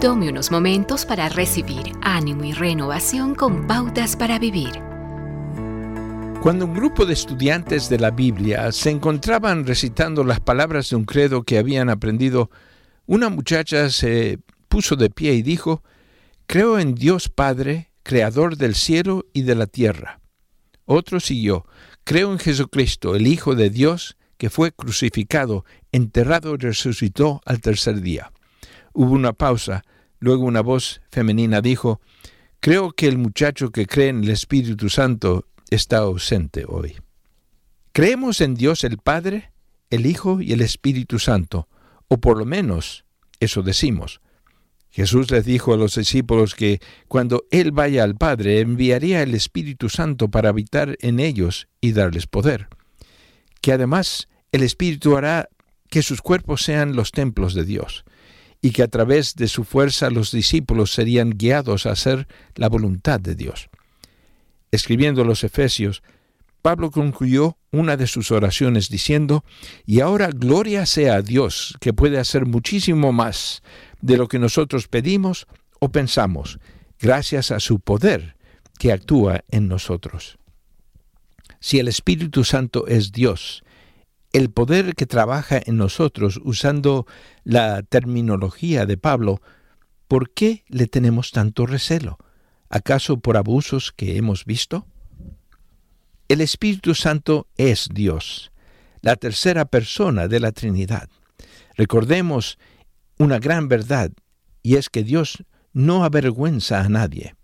Tome unos momentos para recibir ánimo y renovación con pautas para vivir. Cuando un grupo de estudiantes de la Biblia se encontraban recitando las palabras de un credo que habían aprendido, una muchacha se puso de pie y dijo, Creo en Dios Padre, Creador del cielo y de la tierra. Otro siguió, Creo en Jesucristo, el Hijo de Dios, que fue crucificado, enterrado y resucitó al tercer día. Hubo una pausa, luego una voz femenina dijo, Creo que el muchacho que cree en el Espíritu Santo está ausente hoy. Creemos en Dios el Padre, el Hijo y el Espíritu Santo, o por lo menos eso decimos. Jesús les dijo a los discípulos que cuando Él vaya al Padre enviaría el Espíritu Santo para habitar en ellos y darles poder. Que además el Espíritu hará que sus cuerpos sean los templos de Dios y que a través de su fuerza los discípulos serían guiados a hacer la voluntad de Dios. Escribiendo los Efesios, Pablo concluyó una de sus oraciones diciendo, Y ahora gloria sea a Dios, que puede hacer muchísimo más de lo que nosotros pedimos o pensamos, gracias a su poder que actúa en nosotros. Si el Espíritu Santo es Dios, el poder que trabaja en nosotros usando la terminología de Pablo, ¿por qué le tenemos tanto recelo? ¿Acaso por abusos que hemos visto? El Espíritu Santo es Dios, la tercera persona de la Trinidad. Recordemos una gran verdad, y es que Dios no avergüenza a nadie.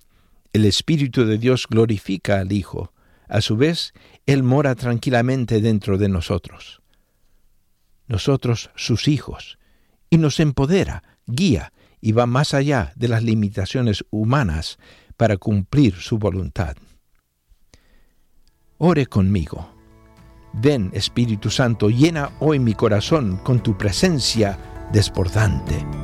El Espíritu de Dios glorifica al Hijo. A su vez, Él mora tranquilamente dentro de nosotros. Nosotros, sus hijos, y nos empodera, guía y va más allá de las limitaciones humanas para cumplir su voluntad. Ore conmigo. Ven, Espíritu Santo, llena hoy mi corazón con tu presencia desbordante.